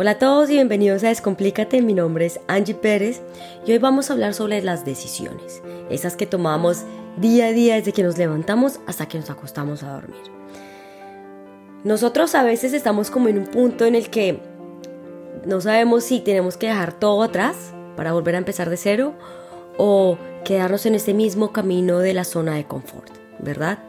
Hola a todos y bienvenidos a Descomplícate. Mi nombre es Angie Pérez y hoy vamos a hablar sobre las decisiones, esas que tomamos día a día desde que nos levantamos hasta que nos acostamos a dormir. Nosotros a veces estamos como en un punto en el que no sabemos si tenemos que dejar todo atrás para volver a empezar de cero o quedarnos en este mismo camino de la zona de confort, ¿verdad?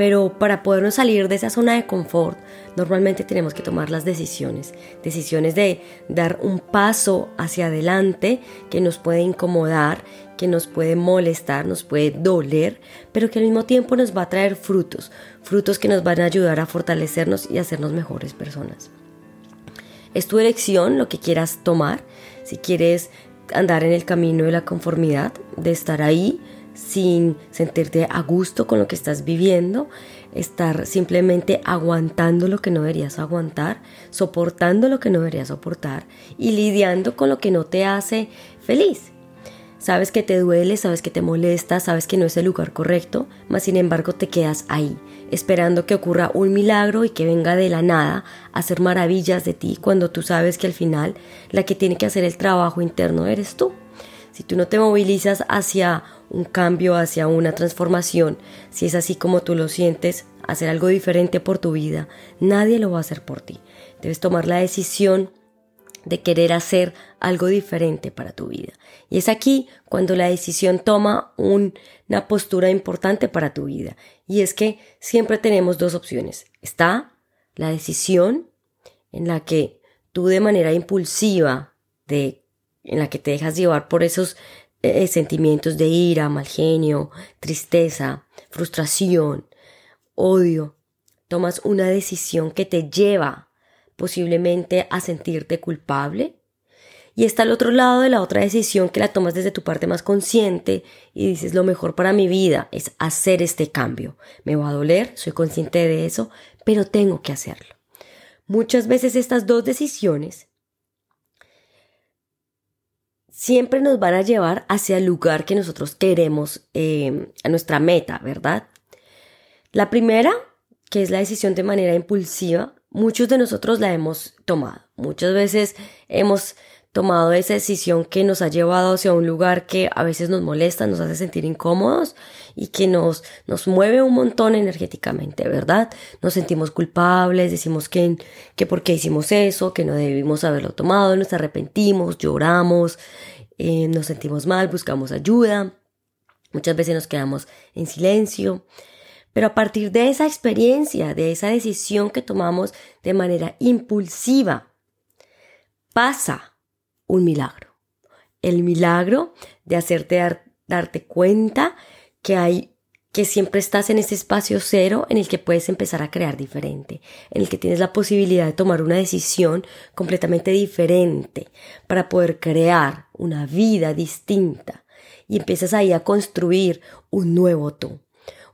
Pero para podernos salir de esa zona de confort, normalmente tenemos que tomar las decisiones. Decisiones de dar un paso hacia adelante que nos puede incomodar, que nos puede molestar, nos puede doler, pero que al mismo tiempo nos va a traer frutos. Frutos que nos van a ayudar a fortalecernos y a hacernos mejores personas. Es tu elección lo que quieras tomar. Si quieres andar en el camino de la conformidad, de estar ahí, sin sentirte a gusto con lo que estás viviendo, estar simplemente aguantando lo que no deberías aguantar, soportando lo que no deberías soportar y lidiando con lo que no te hace feliz. Sabes que te duele, sabes que te molesta, sabes que no es el lugar correcto, mas sin embargo te quedas ahí, esperando que ocurra un milagro y que venga de la nada a hacer maravillas de ti cuando tú sabes que al final la que tiene que hacer el trabajo interno eres tú. Si tú no te movilizas hacia un cambio, hacia una transformación, si es así como tú lo sientes, hacer algo diferente por tu vida, nadie lo va a hacer por ti. Debes tomar la decisión de querer hacer algo diferente para tu vida. Y es aquí cuando la decisión toma una postura importante para tu vida. Y es que siempre tenemos dos opciones. Está la decisión en la que tú de manera impulsiva, de, en la que te dejas llevar por esos eh, sentimientos de ira, mal genio, tristeza, frustración, odio, tomas una decisión que te lleva posiblemente a sentirte culpable. Y está al otro lado de la otra decisión que la tomas desde tu parte más consciente y dices lo mejor para mi vida es hacer este cambio. Me va a doler, soy consciente de eso, pero tengo que hacerlo. Muchas veces estas dos decisiones siempre nos van a llevar hacia el lugar que nosotros queremos, eh, a nuestra meta, ¿verdad? La primera, que es la decisión de manera impulsiva, muchos de nosotros la hemos tomado. Muchas veces hemos tomado esa decisión que nos ha llevado hacia un lugar que a veces nos molesta, nos hace sentir incómodos y que nos, nos mueve un montón energéticamente, ¿verdad? Nos sentimos culpables, decimos que, que por qué hicimos eso, que no debimos haberlo tomado, nos arrepentimos, lloramos, eh, nos sentimos mal, buscamos ayuda, muchas veces nos quedamos en silencio. Pero a partir de esa experiencia, de esa decisión que tomamos de manera impulsiva, pasa un milagro. El milagro de hacerte darte cuenta que hay que siempre estás en ese espacio cero en el que puedes empezar a crear diferente, en el que tienes la posibilidad de tomar una decisión completamente diferente para poder crear una vida distinta y empiezas ahí a construir un nuevo tú,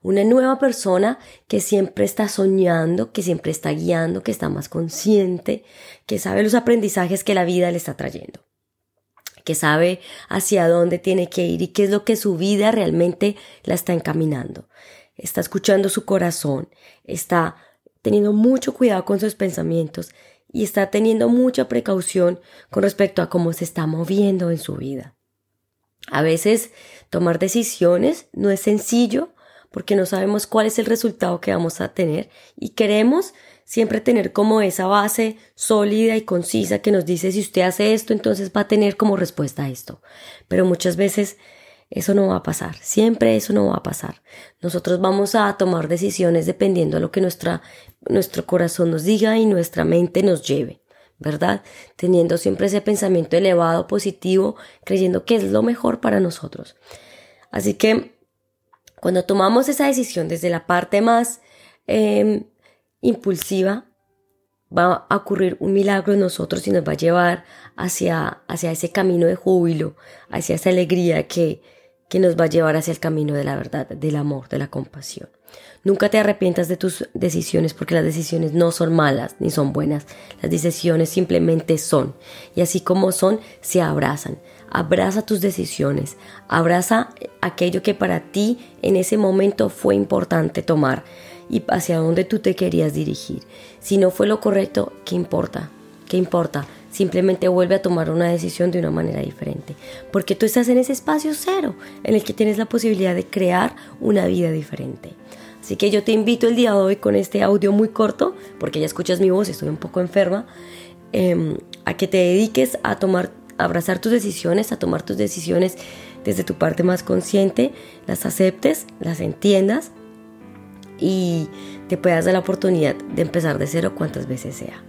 una nueva persona que siempre está soñando, que siempre está guiando, que está más consciente, que sabe los aprendizajes que la vida le está trayendo que sabe hacia dónde tiene que ir y qué es lo que su vida realmente la está encaminando. Está escuchando su corazón, está teniendo mucho cuidado con sus pensamientos y está teniendo mucha precaución con respecto a cómo se está moviendo en su vida. A veces tomar decisiones no es sencillo porque no sabemos cuál es el resultado que vamos a tener y queremos siempre tener como esa base sólida y concisa que nos dice si usted hace esto, entonces va a tener como respuesta a esto. Pero muchas veces eso no va a pasar, siempre eso no va a pasar. Nosotros vamos a tomar decisiones dependiendo de lo que nuestro corazón nos diga y nuestra mente nos lleve. ¿verdad? Teniendo siempre ese pensamiento elevado, positivo, creyendo que es lo mejor para nosotros. Así que cuando tomamos esa decisión desde la parte más eh, impulsiva, va a ocurrir un milagro en nosotros y nos va a llevar hacia, hacia ese camino de júbilo, hacia esa alegría que, que nos va a llevar hacia el camino de la verdad, del amor, de la compasión. Nunca te arrepientas de tus decisiones porque las decisiones no son malas ni son buenas. Las decisiones simplemente son. Y así como son, se abrazan. Abraza tus decisiones. Abraza aquello que para ti en ese momento fue importante tomar y hacia dónde tú te querías dirigir. Si no fue lo correcto, ¿qué importa? ¿Qué importa? simplemente vuelve a tomar una decisión de una manera diferente. Porque tú estás en ese espacio cero, en el que tienes la posibilidad de crear una vida diferente. Así que yo te invito el día de hoy con este audio muy corto, porque ya escuchas mi voz, estoy un poco enferma, em, a que te dediques a tomar, abrazar tus decisiones, a tomar tus decisiones desde tu parte más consciente, las aceptes, las entiendas y te puedas dar la oportunidad de empezar de cero cuantas veces sea.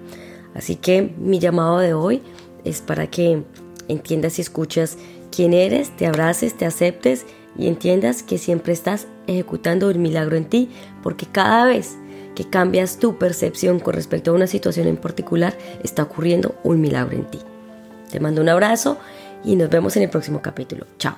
Así que mi llamado de hoy es para que entiendas y escuchas quién eres, te abraces, te aceptes y entiendas que siempre estás ejecutando un milagro en ti, porque cada vez que cambias tu percepción con respecto a una situación en particular, está ocurriendo un milagro en ti. Te mando un abrazo y nos vemos en el próximo capítulo. Chao.